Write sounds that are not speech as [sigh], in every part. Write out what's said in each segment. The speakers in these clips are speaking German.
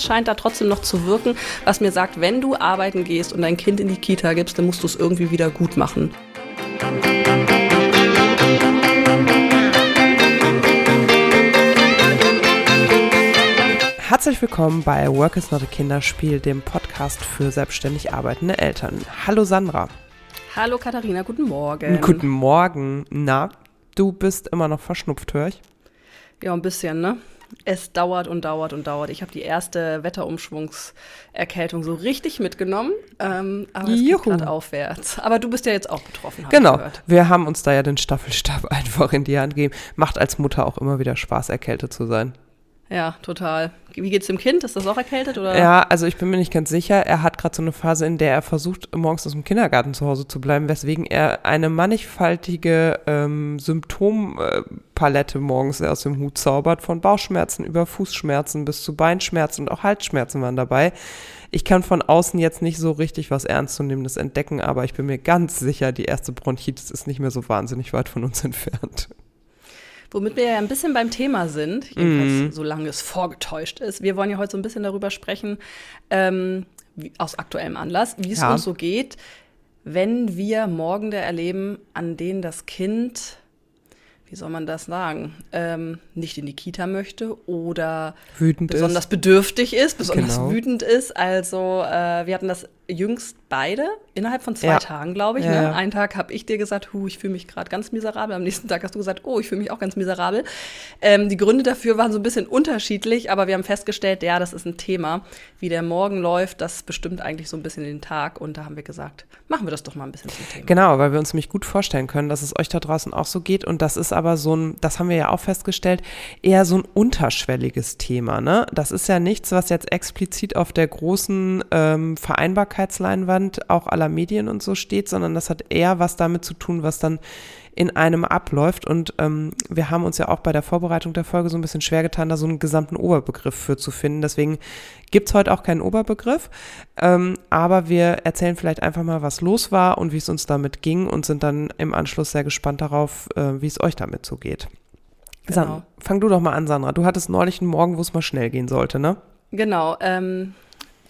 irgendwas scheint da trotzdem noch zu wirken, was mir sagt, wenn du arbeiten gehst und dein Kind in die Kita gibst, dann musst du es irgendwie wieder gut machen. Herzlich willkommen bei Work is not a Kinderspiel, dem Podcast für selbstständig arbeitende Eltern. Hallo Sandra. Hallo Katharina, guten Morgen. Guten Morgen. Na, du bist immer noch verschnupft, höre ich? Ja, ein bisschen, ne? Es dauert und dauert und dauert. Ich habe die erste Wetterumschwungserkältung so richtig mitgenommen, ähm, aber es geht gerade aufwärts. Aber du bist ja jetzt auch betroffen. Genau. Wir haben uns da ja den Staffelstab [laughs] einfach in die Hand gegeben. Macht als Mutter auch immer wieder Spaß, erkältet zu sein. Ja, total. Wie geht's dem Kind? Ist das auch erkältet oder? Ja, also ich bin mir nicht ganz sicher. Er hat gerade so eine Phase, in der er versucht, morgens aus dem Kindergarten zu Hause zu bleiben, weswegen er eine mannigfaltige ähm, Symptompalette morgens aus dem Hut zaubert, von Bauchschmerzen über Fußschmerzen bis zu Beinschmerzen und auch Halsschmerzen waren dabei. Ich kann von außen jetzt nicht so richtig was Ernstzunehmendes entdecken, aber ich bin mir ganz sicher, die erste Bronchitis ist nicht mehr so wahnsinnig weit von uns entfernt. Womit wir ja ein bisschen beim Thema sind, jedenfalls mm. solange es vorgetäuscht ist. Wir wollen ja heute so ein bisschen darüber sprechen, ähm, wie, aus aktuellem Anlass, wie es ja. uns so geht, wenn wir Morgende erleben, an denen das Kind wie soll man das sagen, ähm, nicht in die Kita möchte oder wütend besonders ist. bedürftig ist, besonders genau. wütend ist. Also äh, wir hatten das jüngst beide innerhalb von zwei ja. Tagen, glaube ich. Ja, ne? Einen Tag habe ich dir gesagt, hu, ich fühle mich gerade ganz miserabel. Am nächsten Tag hast du gesagt, oh, ich fühle mich auch ganz miserabel. Ähm, die Gründe dafür waren so ein bisschen unterschiedlich, aber wir haben festgestellt, ja, das ist ein Thema. Wie der Morgen läuft, das bestimmt eigentlich so ein bisschen den Tag. Und da haben wir gesagt, machen wir das doch mal ein bisschen zum Thema. Genau, weil wir uns nämlich gut vorstellen können, dass es euch da draußen auch so geht. Und das ist aber so ein, das haben wir ja auch festgestellt, eher so ein unterschwelliges Thema. Ne? Das ist ja nichts, was jetzt explizit auf der großen ähm, Vereinbarkeitsleinwand auch aller Medien und so steht, sondern das hat eher was damit zu tun, was dann in einem abläuft. Und ähm, wir haben uns ja auch bei der Vorbereitung der Folge so ein bisschen schwer getan, da so einen gesamten Oberbegriff für zu finden. Deswegen gibt es heute auch keinen Oberbegriff. Ähm, aber wir erzählen vielleicht einfach mal, was los war und wie es uns damit ging und sind dann im Anschluss sehr gespannt darauf, äh, wie es euch damit so geht. Genau. fang du doch mal an, Sandra. Du hattest neulich einen Morgen, wo es mal schnell gehen sollte, ne? Genau. Ähm,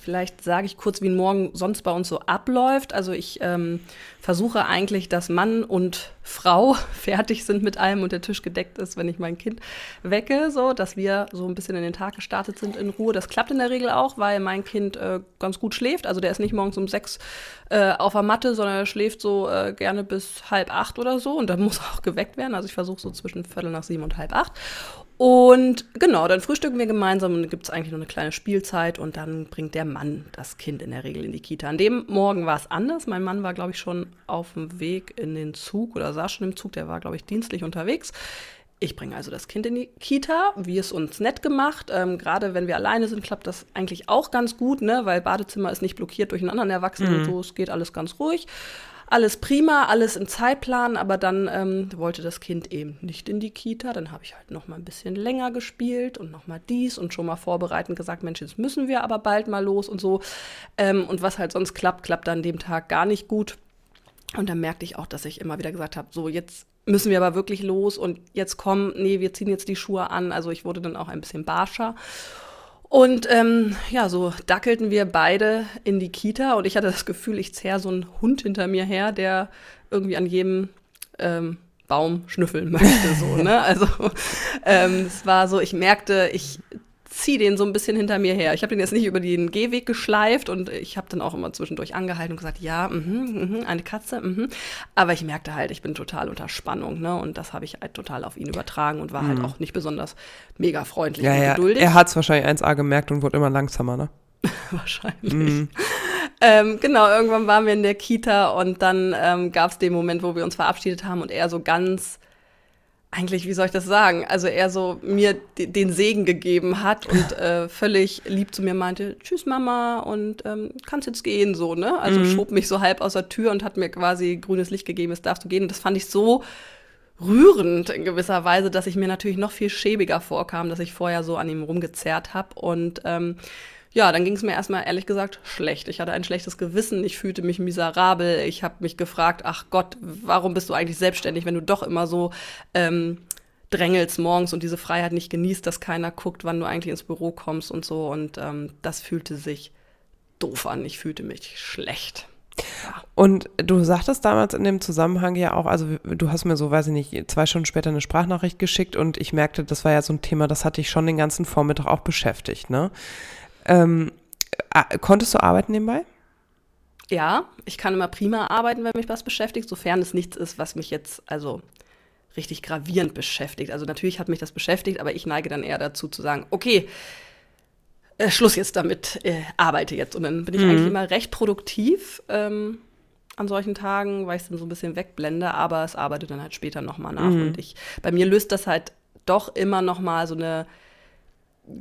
Vielleicht sage ich kurz, wie ein Morgen sonst bei uns so abläuft. Also ich ähm, versuche eigentlich, dass Mann und Frau [laughs] fertig sind mit allem und der Tisch gedeckt ist, wenn ich mein Kind wecke, so dass wir so ein bisschen in den Tag gestartet sind in Ruhe. Das klappt in der Regel auch, weil mein Kind äh, ganz gut schläft. Also der ist nicht morgens um sechs äh, auf der Matte, sondern er schläft so äh, gerne bis halb acht oder so und dann [laughs] muss auch geweckt werden. Also ich versuche so zwischen Viertel nach sieben und halb acht. Und genau, dann frühstücken wir gemeinsam und dann gibt es eigentlich noch eine kleine Spielzeit und dann bringt der Mann das Kind in der Regel in die Kita. An dem Morgen war es anders. Mein Mann war, glaube ich, schon auf dem Weg in den Zug oder saß schon im Zug. Der war, glaube ich, dienstlich unterwegs. Ich bringe also das Kind in die Kita, wie es uns nett gemacht. Ähm, Gerade wenn wir alleine sind, klappt das eigentlich auch ganz gut, ne? weil Badezimmer ist nicht blockiert durch einen anderen Erwachsenen mhm. und so. Es geht alles ganz ruhig alles prima, alles im Zeitplan, aber dann ähm, wollte das Kind eben nicht in die Kita. Dann habe ich halt noch mal ein bisschen länger gespielt und noch mal dies und schon mal vorbereitend gesagt, Mensch, jetzt müssen wir aber bald mal los und so. Ähm, und was halt sonst klappt, klappt dann dem Tag gar nicht gut. Und dann merkte ich auch, dass ich immer wieder gesagt habe, so jetzt müssen wir aber wirklich los und jetzt kommen, nee, wir ziehen jetzt die Schuhe an. Also ich wurde dann auch ein bisschen barscher. Und ähm, ja, so dackelten wir beide in die Kita und ich hatte das Gefühl, ich zerre so einen Hund hinter mir her, der irgendwie an jedem ähm, Baum schnüffeln möchte. So, ne? [laughs] Also ähm, es war so, ich merkte, ich ziehe den so ein bisschen hinter mir her. Ich habe den jetzt nicht über den Gehweg geschleift und ich habe dann auch immer zwischendurch angehalten und gesagt, ja, mh, mh, eine Katze, mh. aber ich merkte halt, ich bin total unter Spannung, ne? Und das habe ich halt total auf ihn übertragen und war halt mhm. halt auch nicht besonders mega freundlich ja, und ja. geduldig. Er hat es wahrscheinlich 1A gemerkt und wurde immer langsamer, ne? [laughs] wahrscheinlich. Mhm. Ähm, genau, irgendwann waren wir in der Kita und dann ähm, gab es den Moment, wo wir uns verabschiedet haben und er so ganz eigentlich, wie soll ich das sagen? Also er so mir den Segen gegeben hat und [laughs] äh, völlig lieb zu mir meinte, tschüss Mama und ähm, kannst jetzt gehen so, ne? Also mhm. schob mich so halb aus der Tür und hat mir quasi grünes Licht gegeben, jetzt darfst du gehen. Und das fand ich so rührend in gewisser Weise, dass ich mir natürlich noch viel schäbiger vorkam, dass ich vorher so an ihm rumgezerrt habe und ähm, ja, dann ging es mir erstmal ehrlich gesagt schlecht. Ich hatte ein schlechtes Gewissen, ich fühlte mich miserabel. Ich habe mich gefragt, ach Gott, warum bist du eigentlich selbstständig, wenn du doch immer so ähm, drängelst morgens und diese Freiheit nicht genießt, dass keiner guckt, wann du eigentlich ins Büro kommst und so. Und ähm, das fühlte sich doof an. Ich fühlte mich schlecht. Und du sagtest damals in dem Zusammenhang ja auch, also du hast mir so, weiß ich nicht, zwei Stunden später eine Sprachnachricht geschickt und ich merkte, das war ja so ein Thema, das hatte ich schon den ganzen Vormittag auch beschäftigt, ne? Ähm, konntest du arbeiten nebenbei? Ja, ich kann immer prima arbeiten, wenn mich was beschäftigt, sofern es nichts ist, was mich jetzt also richtig gravierend beschäftigt. Also natürlich hat mich das beschäftigt, aber ich neige dann eher dazu zu sagen, okay, äh, Schluss jetzt damit, äh, arbeite jetzt. Und dann bin ich mhm. eigentlich immer recht produktiv ähm, an solchen Tagen, weil ich es dann so ein bisschen wegblende, aber es arbeitet dann halt später nochmal nach. Mhm. Und ich, bei mir löst das halt doch immer nochmal so eine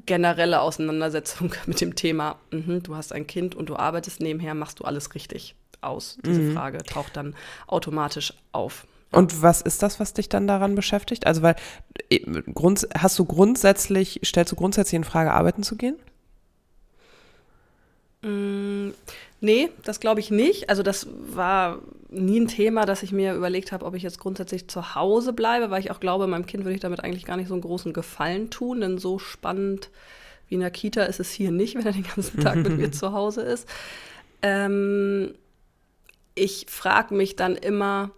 generelle Auseinandersetzung [laughs] mit dem Thema, mh, du hast ein Kind und du arbeitest nebenher, machst du alles richtig aus. Diese mhm. Frage taucht dann automatisch auf. Und was ist das, was dich dann daran beschäftigt? Also, weil äh, hast du grundsätzlich, stellst du grundsätzlich in Frage, arbeiten zu gehen? Mm, nee, das glaube ich nicht. Also das war nie ein Thema, dass ich mir überlegt habe, ob ich jetzt grundsätzlich zu Hause bleibe, weil ich auch glaube, meinem Kind würde ich damit eigentlich gar nicht so einen großen Gefallen tun, denn so spannend wie in der Kita ist es hier nicht, [laughs] wenn er den ganzen Tag mit mir [laughs] zu Hause ist. Ähm, ich frage mich dann immer,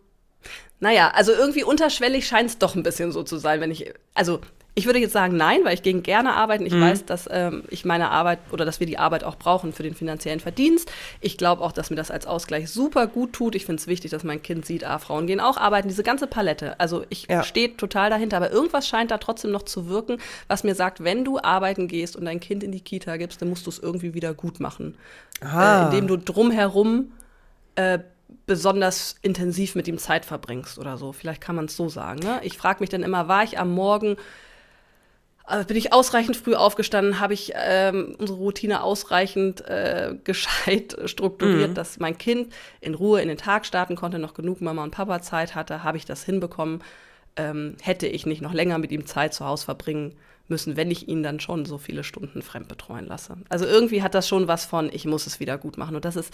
naja, also irgendwie unterschwellig scheint es doch ein bisschen so zu sein, wenn ich, also ich würde jetzt sagen nein, weil ich gehe gerne arbeiten. Ich mhm. weiß, dass ähm, ich meine Arbeit oder dass wir die Arbeit auch brauchen für den finanziellen Verdienst. Ich glaube auch, dass mir das als Ausgleich super gut tut. Ich finde es wichtig, dass mein Kind sieht, ah, Frauen gehen auch arbeiten. Diese ganze Palette. Also ich ja. stehe total dahinter. Aber irgendwas scheint da trotzdem noch zu wirken, was mir sagt, wenn du arbeiten gehst und dein Kind in die Kita gibst, dann musst du es irgendwie wieder gut machen. Äh, indem du drumherum äh, besonders intensiv mit ihm Zeit verbringst oder so. Vielleicht kann man es so sagen. Ne? Ich frage mich dann immer, war ich am Morgen also bin ich ausreichend früh aufgestanden, habe ich ähm, unsere Routine ausreichend äh, [laughs] gescheit strukturiert, mhm. dass mein Kind in Ruhe in den Tag starten konnte, noch genug Mama und Papa Zeit hatte, habe ich das hinbekommen. Ähm, hätte ich nicht noch länger mit ihm Zeit zu Hause verbringen müssen, wenn ich ihn dann schon so viele Stunden fremd betreuen lasse. Also irgendwie hat das schon was von, ich muss es wieder gut machen. Und das ist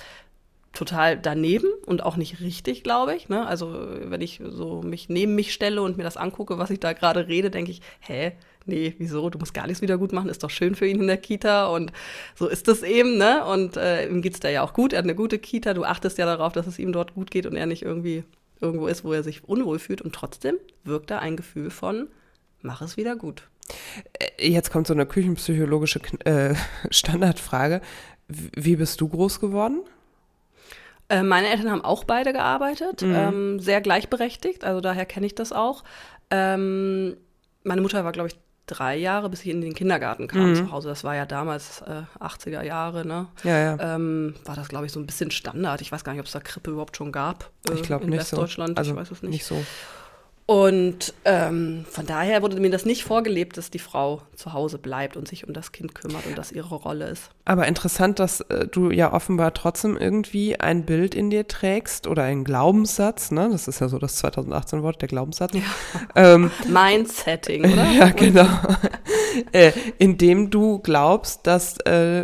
total daneben und auch nicht richtig, glaube ich. Ne? Also wenn ich so mich neben mich stelle und mir das angucke, was ich da gerade rede, denke ich, hä, nee, wieso? Du musst gar nichts wieder gut machen, ist doch schön für ihn in der Kita und so ist es eben, ne? Und äh, ihm geht's da ja auch gut, er hat eine gute Kita, du achtest ja darauf, dass es ihm dort gut geht und er nicht irgendwie irgendwo ist, wo er sich unwohl fühlt und trotzdem wirkt da ein Gefühl von, mach es wieder gut. Äh, jetzt kommt so eine küchenpsychologische äh, [laughs] Standardfrage. Wie bist du groß geworden? Äh, meine Eltern haben auch beide gearbeitet, mhm. ähm, sehr gleichberechtigt, also daher kenne ich das auch. Ähm, meine Mutter war, glaube ich, drei Jahre, bis ich in den Kindergarten kam mhm. zu Hause. Das war ja damals äh, 80er Jahre, ne? Ja, ja. Ähm, war das, glaube ich, so ein bisschen Standard. Ich weiß gar nicht, ob es da Krippe überhaupt schon gab. Äh, ich glaube nicht Westdeutschland. so. Also ich weiß es nicht. Nicht so. Und ähm, von daher wurde mir das nicht vorgelebt, dass die Frau zu Hause bleibt und sich um das Kind kümmert und das ihre Rolle ist. Aber interessant, dass äh, du ja offenbar trotzdem irgendwie ein Bild in dir trägst oder einen Glaubenssatz, ne? Das ist ja so das 2018-Wort, der Glaubenssatz. Ja. Ähm, [laughs] Mindsetting, oder? [laughs] ja, genau. [laughs] äh, indem du glaubst, dass äh,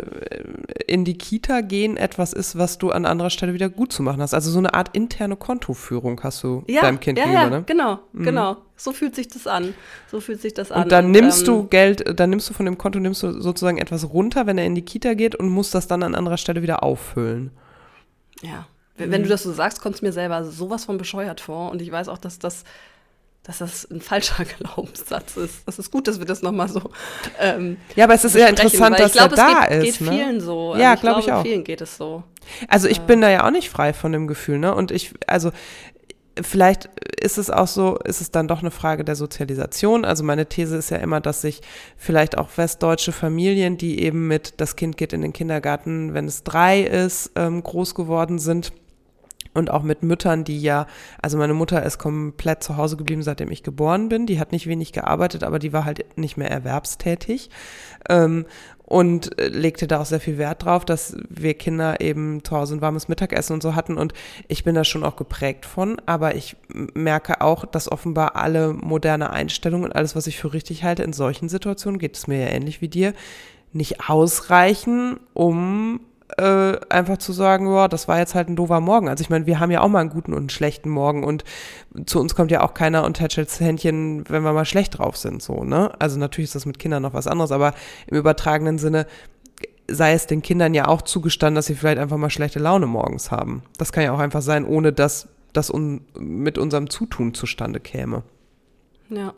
in die Kita gehen etwas ist, was du an anderer Stelle wieder gut zu machen hast. Also so eine Art interne Kontoführung hast du ja, deinem Kind ja, gegenüber, ja, ne? genau. Mhm. Genau, so fühlt sich das an. So fühlt sich das an. Und dann nimmst ähm, du Geld, dann nimmst du von dem Konto, nimmst du sozusagen etwas runter, wenn er in die Kita geht und musst das dann an anderer Stelle wieder auffüllen. Ja. Wenn, mhm. du das so sagst, kommt es mir selber sowas von bescheuert vor. Und ich weiß auch, dass das dass das ein falscher [laughs] Glaubenssatz ist. Das ist gut, dass wir das nochmal so. Ähm, ja, aber es ist ja interessant, dass glaub, er da geht, ist. geht ne? vielen so. Also ja, glaube ich auch. Vielen geht es so. Also ich äh, bin da ja auch nicht frei von dem Gefühl, ne? Und ich, also vielleicht ist es auch so, ist es dann doch eine Frage der Sozialisation. Also meine These ist ja immer, dass sich vielleicht auch westdeutsche Familien, die eben mit das Kind geht in den Kindergarten, wenn es drei ist, ähm, groß geworden sind. Und auch mit Müttern, die ja, also meine Mutter ist komplett zu Hause geblieben, seitdem ich geboren bin. Die hat nicht wenig gearbeitet, aber die war halt nicht mehr erwerbstätig. Ähm, und äh, legte da auch sehr viel Wert drauf, dass wir Kinder eben zu Hause ein warmes Mittagessen und so hatten. Und ich bin da schon auch geprägt von, aber ich merke auch, dass offenbar alle moderne Einstellungen und alles, was ich für richtig halte, in solchen Situationen, geht es mir ja ähnlich wie dir, nicht ausreichen, um äh, einfach zu sagen, ja, das war jetzt halt ein doofer Morgen. Also ich meine, wir haben ja auch mal einen guten und einen schlechten Morgen und zu uns kommt ja auch keiner und tätschelt das Händchen, wenn wir mal schlecht drauf sind, so, ne? Also natürlich ist das mit Kindern noch was anderes, aber im übertragenen Sinne sei es den Kindern ja auch zugestanden, dass sie vielleicht einfach mal schlechte Laune morgens haben. Das kann ja auch einfach sein, ohne dass das un mit unserem Zutun zustande käme. Ja.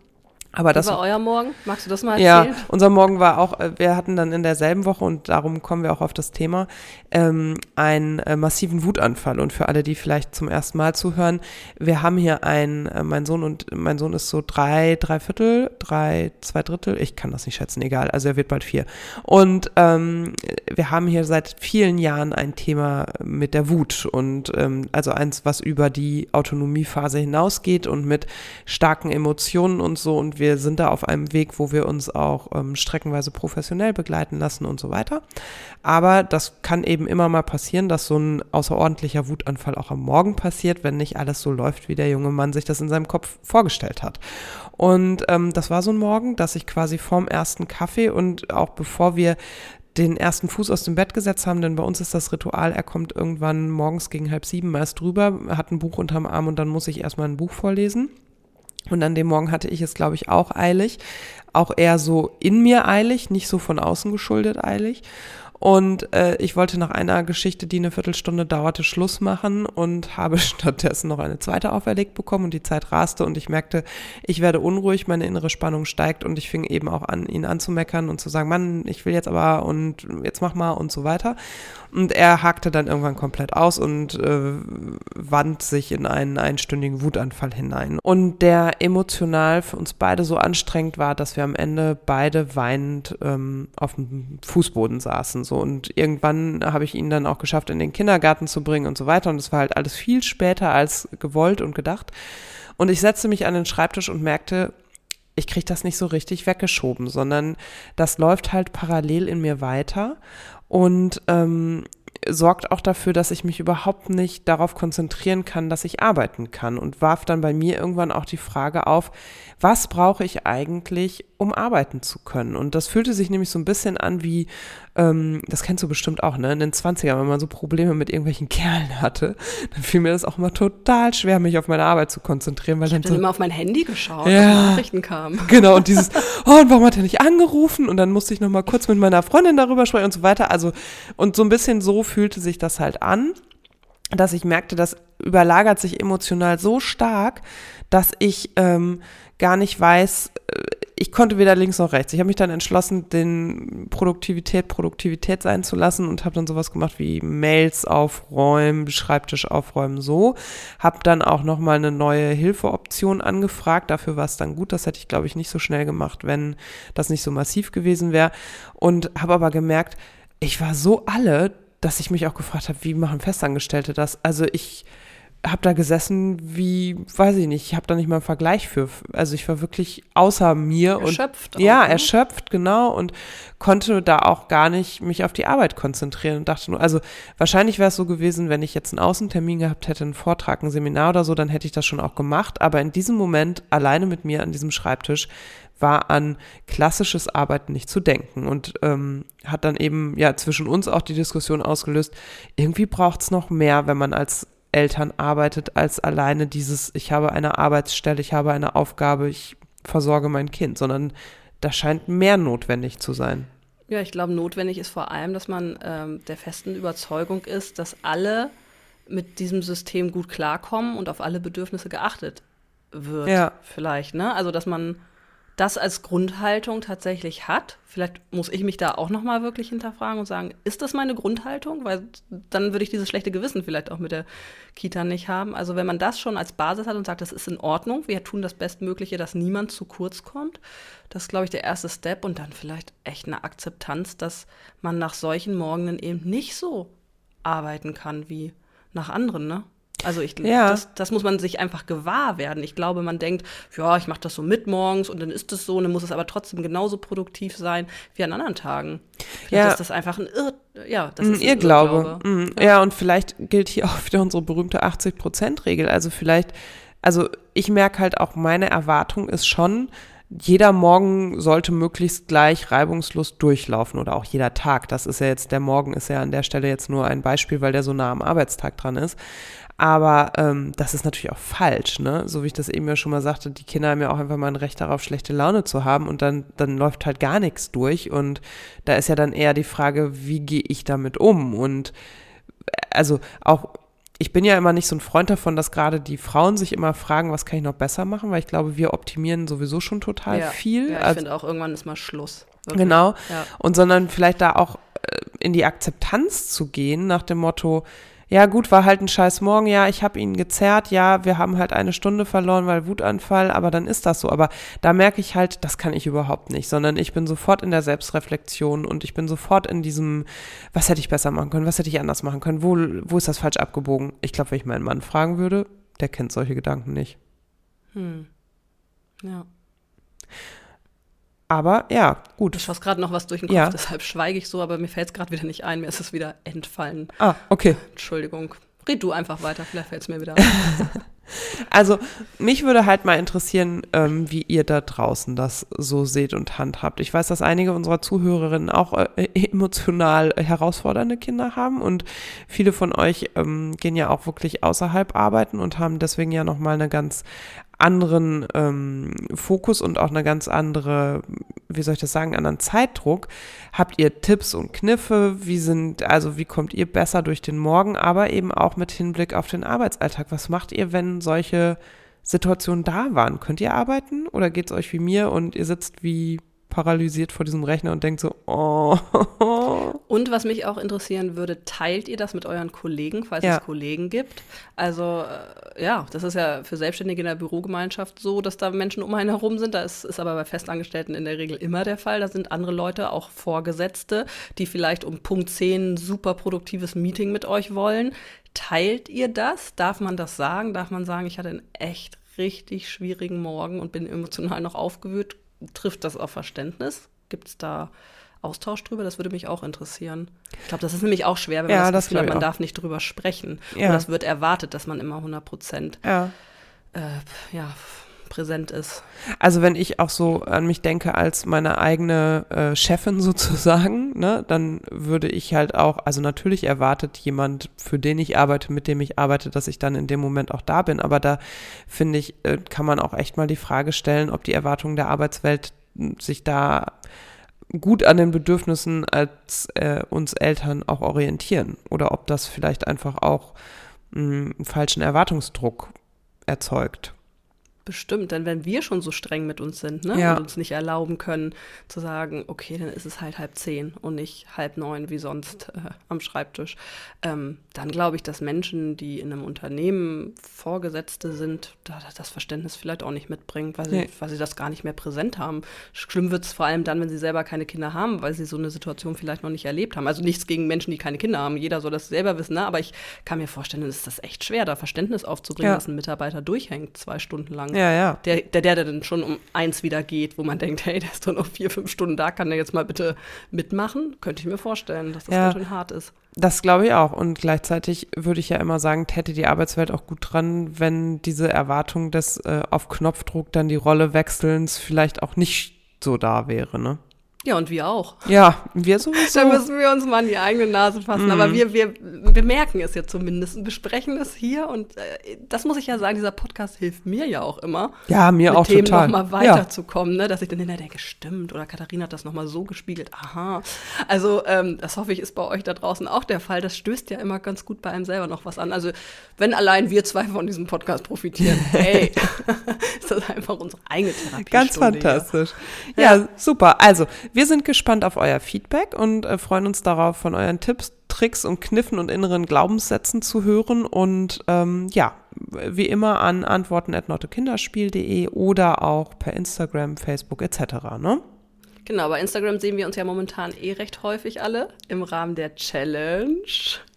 Aber das Wie war euer Morgen? Magst du das mal ja, erzählen? unser Morgen war auch, äh, wir hatten dann in derselben Woche, und darum kommen wir auch auf das Thema, ähm, einen äh, massiven Wutanfall. Und für alle, die vielleicht zum ersten Mal zuhören, wir haben hier ein, äh, mein Sohn und mein Sohn ist so drei, drei Viertel, drei, zwei Drittel, ich kann das nicht schätzen, egal, also er wird bald vier. Und ähm, wir haben hier seit vielen Jahren ein Thema mit der Wut und ähm, also eins, was über die Autonomiephase hinausgeht und mit starken Emotionen und so. Und wir sind da auf einem Weg, wo wir uns auch ähm, streckenweise professionell begleiten lassen und so weiter. Aber das kann eben immer mal passieren, dass so ein außerordentlicher Wutanfall auch am Morgen passiert, wenn nicht alles so läuft, wie der junge Mann sich das in seinem Kopf vorgestellt hat. Und ähm, das war so ein Morgen, dass ich quasi vorm ersten Kaffee und auch bevor wir den ersten Fuß aus dem Bett gesetzt haben, denn bei uns ist das Ritual, er kommt irgendwann morgens gegen halb sieben erst drüber, hat ein Buch unterm Arm und dann muss ich erstmal ein Buch vorlesen. Und an dem Morgen hatte ich es, glaube ich, auch eilig. Auch eher so in mir eilig, nicht so von außen geschuldet eilig. Und äh, ich wollte nach einer Geschichte, die eine Viertelstunde dauerte, Schluss machen und habe [laughs] stattdessen noch eine zweite auferlegt bekommen und die Zeit raste und ich merkte, ich werde unruhig, meine innere Spannung steigt und ich fing eben auch an, ihn anzumeckern und zu sagen, Mann, ich will jetzt aber und jetzt mach mal und so weiter. Und er hakte dann irgendwann komplett aus und äh, wand sich in einen einstündigen Wutanfall hinein. Und der emotional für uns beide so anstrengend war, dass wir am Ende beide weinend ähm, auf dem Fußboden saßen. So. Und irgendwann habe ich ihn dann auch geschafft, in den Kindergarten zu bringen und so weiter. Und es war halt alles viel später als gewollt und gedacht. Und ich setzte mich an den Schreibtisch und merkte, ich kriege das nicht so richtig weggeschoben, sondern das läuft halt parallel in mir weiter und ähm, sorgt auch dafür, dass ich mich überhaupt nicht darauf konzentrieren kann, dass ich arbeiten kann und warf dann bei mir irgendwann auch die Frage auf, was brauche ich eigentlich, um arbeiten zu können? Und das fühlte sich nämlich so ein bisschen an wie, ähm, das kennst du bestimmt auch, ne? In den 20ern, wenn man so Probleme mit irgendwelchen Kerlen hatte, dann fiel mir das auch immer total schwer, mich auf meine Arbeit zu konzentrieren, weil Ich dann habe dann so, immer auf mein Handy geschaut, Ja. Nachrichten kamen. Genau, und dieses, [laughs] oh, und warum hat er nicht angerufen? Und dann musste ich nochmal kurz mit meiner Freundin darüber sprechen und so weiter. Also, und so ein bisschen so fühlte sich das halt an, dass ich merkte, das überlagert sich emotional so stark, dass ich ähm, gar nicht weiß, äh, ich konnte weder links noch rechts. Ich habe mich dann entschlossen, den Produktivität Produktivität sein zu lassen und habe dann sowas gemacht wie Mails aufräumen, Schreibtisch aufräumen, so. Habe dann auch nochmal eine neue Hilfeoption angefragt. Dafür war es dann gut. Das hätte ich, glaube ich, nicht so schnell gemacht, wenn das nicht so massiv gewesen wäre. Und habe aber gemerkt, ich war so alle, dass ich mich auch gefragt habe, wie machen Festangestellte das? Also ich habe da gesessen wie, weiß ich nicht, ich habe da nicht mal einen Vergleich für. Also ich war wirklich außer mir Erschöpft und ja, auch, ne? erschöpft, genau und konnte da auch gar nicht mich auf die Arbeit konzentrieren und dachte nur, also wahrscheinlich wäre es so gewesen, wenn ich jetzt einen Außentermin gehabt hätte, einen Vortrag, ein Seminar oder so, dann hätte ich das schon auch gemacht, aber in diesem Moment alleine mit mir an diesem Schreibtisch war an klassisches Arbeiten nicht zu denken und ähm, hat dann eben ja zwischen uns auch die Diskussion ausgelöst, irgendwie braucht es noch mehr, wenn man als Eltern arbeitet, als alleine dieses, ich habe eine Arbeitsstelle, ich habe eine Aufgabe, ich versorge mein Kind, sondern da scheint mehr notwendig zu sein. Ja, ich glaube, notwendig ist vor allem, dass man ähm, der festen Überzeugung ist, dass alle mit diesem System gut klarkommen und auf alle Bedürfnisse geachtet wird. Ja. Vielleicht, ne? Also, dass man das als Grundhaltung tatsächlich hat. Vielleicht muss ich mich da auch noch mal wirklich hinterfragen und sagen, ist das meine Grundhaltung? Weil dann würde ich dieses schlechte Gewissen vielleicht auch mit der Kita nicht haben. Also wenn man das schon als Basis hat und sagt, das ist in Ordnung, wir tun das Bestmögliche, dass niemand zu kurz kommt, das ist, glaube ich, der erste Step und dann vielleicht echt eine Akzeptanz, dass man nach solchen Morgenen eben nicht so arbeiten kann wie nach anderen, ne? Also ich, Ja. das, das muss man sich einfach gewahr werden. Ich glaube, man denkt, ja, ich mache das so mit morgens und dann ist es so, und dann muss es aber trotzdem genauso produktiv sein wie an anderen Tagen. Vielleicht Ja. ist das einfach ein Irr, ja, das Mm, ist ein Irrglaube. Mm, Ja. und vielleicht gilt hier [laughs] auch wieder unsere berühmte 80-Prozent-Regel. Also vielleicht, also ich merke halt auch, meine Erwartung ist schon, jeder Morgen sollte möglichst gleich reibungslos durchlaufen oder auch jeder Tag. Das ist ja jetzt, der Morgen ist ja an der Stelle jetzt nur ein Beispiel, weil der so nah am Arbeitstag dran ist. Aber ähm, das ist natürlich auch falsch, ne? So wie ich das eben ja schon mal sagte, die Kinder haben ja auch einfach mal ein Recht darauf, schlechte Laune zu haben und dann, dann läuft halt gar nichts durch. Und da ist ja dann eher die Frage, wie gehe ich damit um? Und äh, also auch ich bin ja immer nicht so ein Freund davon, dass gerade die Frauen sich immer fragen, was kann ich noch besser machen, weil ich glaube, wir optimieren sowieso schon total ja, viel. Ja, ich also, finde auch, irgendwann ist mal Schluss. Wirklich. Genau. Ja. Und sondern vielleicht da auch äh, in die Akzeptanz zu gehen, nach dem Motto, ja gut, war halt ein scheiß Morgen, ja, ich habe ihn gezerrt, ja, wir haben halt eine Stunde verloren, weil Wutanfall, aber dann ist das so. Aber da merke ich halt, das kann ich überhaupt nicht, sondern ich bin sofort in der Selbstreflexion und ich bin sofort in diesem, was hätte ich besser machen können, was hätte ich anders machen können, wo, wo ist das falsch abgebogen? Ich glaube, wenn ich meinen Mann fragen würde, der kennt solche Gedanken nicht. Hm. Ja. Aber ja, gut. Ich schaue gerade noch was durch den Kopf, ja. deshalb schweige ich so, aber mir fällt es gerade wieder nicht ein. Mir ist es wieder entfallen. Ah, okay. Entschuldigung. Red du einfach weiter, vielleicht fällt es mir wieder ein. [laughs] also, mich würde halt mal interessieren, ähm, wie ihr da draußen das so seht und handhabt. Ich weiß, dass einige unserer Zuhörerinnen auch äh, [laughs] emotional herausfordernde Kinder haben und viele von euch ähm, gehen ja auch wirklich außerhalb arbeiten und haben deswegen ja nochmal eine ganz anderen ähm, Fokus und auch eine ganz andere, wie soll ich das sagen, anderen Zeitdruck. Habt ihr Tipps und Kniffe? Wie sind, also wie kommt ihr besser durch den Morgen, aber eben auch mit Hinblick auf den Arbeitsalltag? Was macht ihr, wenn solche Situationen da waren? Könnt ihr arbeiten oder geht es euch wie mir und ihr sitzt wie paralysiert vor diesem Rechner und denkt so, oh. [laughs] Und was mich auch interessieren würde, teilt ihr das mit euren Kollegen, falls ja. es Kollegen gibt? Also äh, ja, das ist ja für Selbstständige in der Bürogemeinschaft so, dass da Menschen um einen herum sind. Das ist aber bei Festangestellten in der Regel immer der Fall. Da sind andere Leute, auch Vorgesetzte, die vielleicht um Punkt 10 ein super produktives Meeting mit euch wollen. Teilt ihr das? Darf man das sagen? Darf man sagen, ich hatte einen echt richtig schwierigen Morgen und bin emotional noch aufgewühlt? Trifft das auf Verständnis? Gibt es da Austausch drüber? Das würde mich auch interessieren. Ich glaube, das ist nämlich auch schwer, wenn man ja, das Gefühl hat, man auch. darf nicht drüber sprechen. Ja. Und das wird erwartet, dass man immer 100 Prozent ja. Äh, ja, präsent ist. Also wenn ich auch so an mich denke als meine eigene äh, Chefin [laughs] sozusagen, ne, dann würde ich halt auch, also natürlich erwartet jemand, für den ich arbeite, mit dem ich arbeite, dass ich dann in dem Moment auch da bin. Aber da finde ich, äh, kann man auch echt mal die Frage stellen, ob die Erwartungen der Arbeitswelt hm, sich da gut an den Bedürfnissen als äh, uns Eltern auch orientieren oder ob das vielleicht einfach auch hm, einen falschen Erwartungsdruck erzeugt. Bestimmt, denn wenn wir schon so streng mit uns sind ne, ja. und uns nicht erlauben können zu sagen, okay, dann ist es halt halb zehn und nicht halb neun wie sonst äh, am Schreibtisch, ähm, dann glaube ich, dass Menschen, die in einem Unternehmen Vorgesetzte sind, da, das Verständnis vielleicht auch nicht mitbringen, weil sie, nee. weil sie das gar nicht mehr präsent haben. Schlimm wird es vor allem dann, wenn sie selber keine Kinder haben, weil sie so eine Situation vielleicht noch nicht erlebt haben. Also nichts gegen Menschen, die keine Kinder haben. Jeder soll das selber wissen, ne? aber ich kann mir vorstellen, es ist das echt schwer, da Verständnis aufzubringen, ja. dass ein Mitarbeiter durchhängt, zwei Stunden lang. Ja, ja. Der, der, der dann schon um eins wieder geht, wo man denkt, hey, der ist doch noch vier, fünf Stunden da, kann der jetzt mal bitte mitmachen? Könnte ich mir vorstellen, dass das ja. ganz schön hart ist. Das glaube ich auch. Und gleichzeitig würde ich ja immer sagen, täte die Arbeitswelt auch gut dran, wenn diese Erwartung des äh, auf Knopfdruck dann die Rolle wechselns vielleicht auch nicht so da wäre, ne? Ja, und wir auch. Ja, wir sowieso. da müssen wir uns mal an die eigene Nase fassen. Mhm. Aber wir, wir, wir merken es ja zumindest und besprechen es hier. Und äh, das muss ich ja sagen, dieser Podcast hilft mir ja auch immer. Ja, mir mit auch Themen total. nochmal weiterzukommen, ja. ne? dass ich dann hinterher denke, stimmt, oder Katharina hat das nochmal so gespiegelt. Aha. Also, ähm, das hoffe ich, ist bei euch da draußen auch der Fall. Das stößt ja immer ganz gut bei einem selber noch was an. Also, wenn allein wir zwei von diesem Podcast profitieren, [laughs] hey, [laughs] ist das einfach unsere eigene Therapie. Ganz fantastisch. Ja. ja, super. Also, wir sind gespannt auf euer Feedback und äh, freuen uns darauf, von euren Tipps, Tricks und Kniffen und inneren Glaubenssätzen zu hören. Und ähm, ja, wie immer an antworten.nottekinderspiel.de oder auch per Instagram, Facebook etc. Ne? Genau, bei Instagram sehen wir uns ja momentan eh recht häufig alle im Rahmen der Challenge.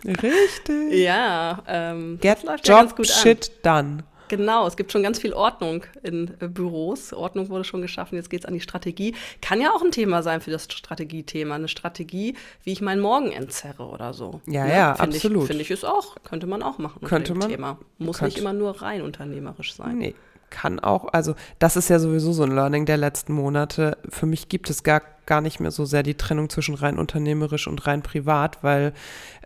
Richtig. Ja, ähm, Get Job ja ganz gut Shit an. done. Genau, es gibt schon ganz viel Ordnung in äh, Büros. Ordnung wurde schon geschaffen, jetzt geht es an die Strategie. Kann ja auch ein Thema sein für das Strategiethema. Eine Strategie, wie ich meinen Morgen entzerre oder so. Ja, ne? ja, Find absolut. Finde ich es auch. Könnte man auch machen. Könnte man. Thema. Muss könnte. nicht immer nur rein unternehmerisch sein. Nee, kann auch, also das ist ja sowieso so ein Learning der letzten Monate. Für mich gibt es gar, gar nicht mehr so sehr die Trennung zwischen rein unternehmerisch und rein privat, weil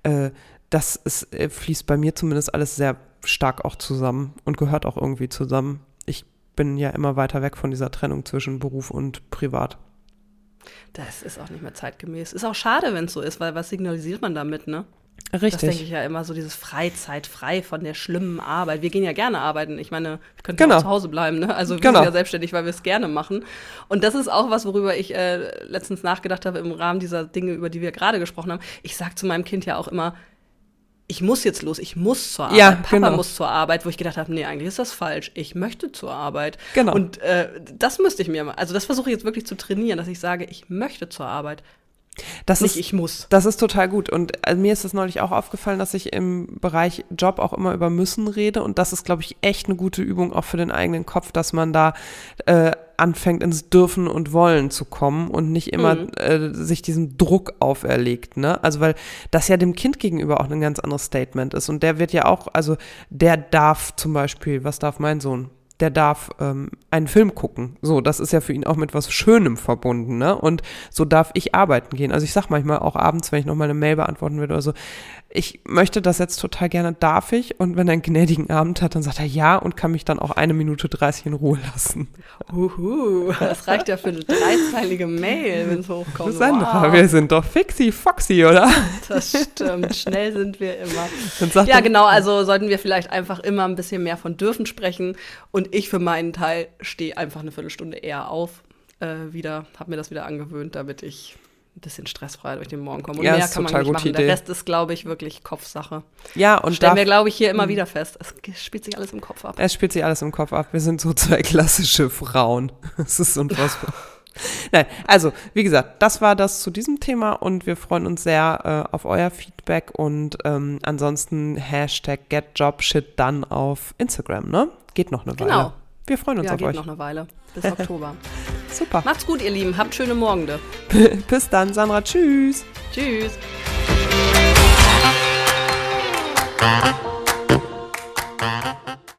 äh, das ist, äh, fließt bei mir zumindest alles sehr stark auch zusammen und gehört auch irgendwie zusammen. Ich bin ja immer weiter weg von dieser Trennung zwischen Beruf und Privat. Das ist auch nicht mehr zeitgemäß. Ist auch schade, wenn es so ist, weil was signalisiert man damit, ne? Richtig. Das denke ich ja immer so, dieses Freizeit, frei von der schlimmen Arbeit. Wir gehen ja gerne arbeiten. Ich meine, wir können Genau. auch zu Hause bleiben. Ne? Also wir Genau. sind ja selbstständig, weil wir es gerne machen. Und das ist auch was, worüber ich äh, letztens nachgedacht habe im Rahmen dieser Dinge, über die wir gerade gesprochen haben. Ich sage zu meinem Kind ja auch immer, ich muss jetzt los, ich muss zur Arbeit. Ja, Papa genau. muss zur Arbeit, wo ich gedacht habe, nee, eigentlich ist das falsch. Ich möchte zur Arbeit. Genau. Und äh, das müsste ich mir mal, also das versuche ich jetzt wirklich zu trainieren, dass ich sage, ich möchte zur Arbeit. Das Nicht ist, ich muss. Das ist total gut. Und äh, mir ist es neulich auch aufgefallen, dass ich im Bereich Job auch immer über müssen rede. Und das ist, glaube ich, echt eine gute Übung auch für den eigenen Kopf, dass man da äh, anfängt, ins Dürfen und Wollen zu kommen und nicht immer Mhm. äh, sich diesem Druck auferlegt. Ne? Also, weil das ja dem Kind gegenüber auch ein ganz anderes Statement ist. Und der wird ja auch, also der darf zum Beispiel, was darf mein Sohn? Der darf ähm, einen Film gucken. So, das ist ja für ihn auch mit was Schönem verbunden, ne? Und so darf ich arbeiten gehen. Also ich sag manchmal auch abends, wenn ich noch mal eine Mail beantworten will oder so, ich möchte das jetzt total gerne, darf ich? Und wenn er einen gnädigen Abend hat, dann sagt er ja und kann mich dann auch eine Minute 30 in Ruhe lassen. Uhu, das reicht ja für eine dreizeilige Mail, wenn es hochkommt. Sandra, Wow, wir sind doch fixi foxy, oder? das stimmt. Schnell sind wir immer. Ja, genau. Also sollten wir vielleicht einfach immer ein bisschen mehr von dürfen sprechen. Und ich für meinen Teil stehe einfach eine Viertelstunde eher auf. Äh, wieder, habe mir das wieder angewöhnt, damit ich bisschen stressfrei durch den Morgen komme. Und Ja, mehr kann man nicht machen. Der Idee. Rest ist, glaube ich, wirklich Kopfsache. Ja, und Stellen wir, glaube ich, hier immer wieder fest. Es spielt sich alles im Kopf ab. Es spielt sich alles im Kopf ab. Wir sind so zwei klassische Frauen. [laughs] Es ist unfassbar. [laughs] Nein, also, wie gesagt, das war das zu diesem Thema und wir freuen uns sehr äh, auf euer Feedback und ähm, ansonsten Hashtag GetJobShit dann auf Instagram, ne? Geht noch eine Weile. Genau. Wir freuen uns Ja, auf geht euch. noch eine Weile. Bis [laughs] Oktober. Super. Macht's gut, ihr Lieben. Habt schöne Morgende. [laughs] Bis dann, Sandra. Tschüss. Tschüss.